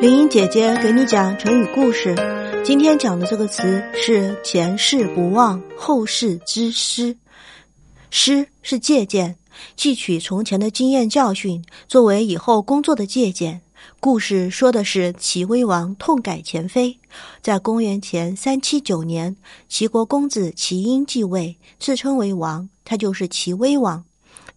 林英姐姐给你讲成语故事。今天讲的这个词是“前世不忘，后世之师”。师是借鉴，汲取从前的经验教训，作为以后工作的借鉴。故事说的是齐威王痛改前非，在公元前三七九年，齐国公子齐婴继位，自称为王，他就是齐威王。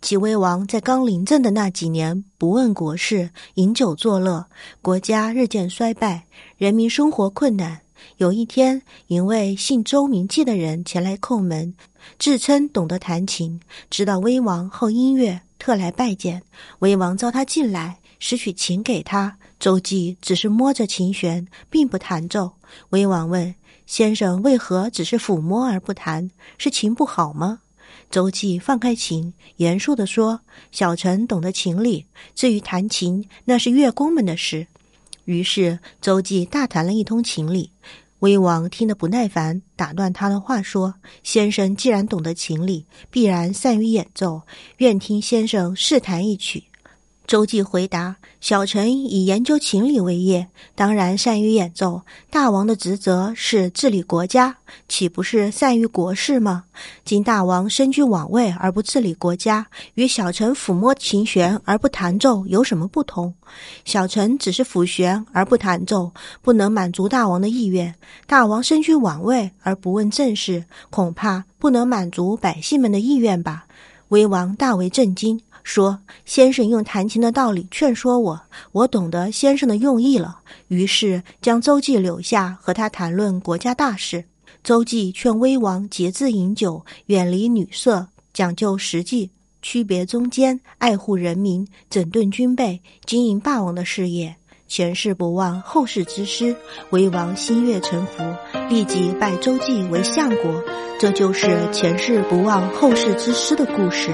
齐威王在刚临政的那几年，不问国事，饮酒作乐，国家日渐衰败，人民生活困难。有一天，一位姓周名季的人前来叩门，自称懂得弹琴，知道威王好音乐，特来拜见。威王召他进来，拾取琴给他。周季只是摸着琴弦，并不弹奏。威王问：“先生为何只是抚摸而不弹？是琴不好吗？”周记放开琴，严肃地说：“小臣懂得琴理，至于弹琴，那是乐工们的事。”于是周记大谈了一通琴理。威王听得不耐烦，打断他的话说：“先生既然懂得琴理，必然善于演奏，愿听先生试弹一曲。”周记回答：“小臣以研究情理为业，当然善于演奏。大王的职责是治理国家，岂不是善于国事吗？今大王身居王位而不治理国家，与小臣抚摸琴弦而不弹奏有什么不同？小臣只是抚弦而不弹奏，不能满足大王的意愿。大王身居王位而不问政事，恐怕不能满足百姓们的意愿吧？”威王大为震惊。说：“先生用弹琴的道理劝说我，我懂得先生的用意了。于是将周记留下，和他谈论国家大事。周记劝威王节制饮酒，远离女色，讲究实际，区别中间，爱护人民，整顿军备，经营霸王的事业。前世不忘，后世之师。威王心悦诚服，立即拜周记为相国。这就是前世不忘，后世之师的故事。”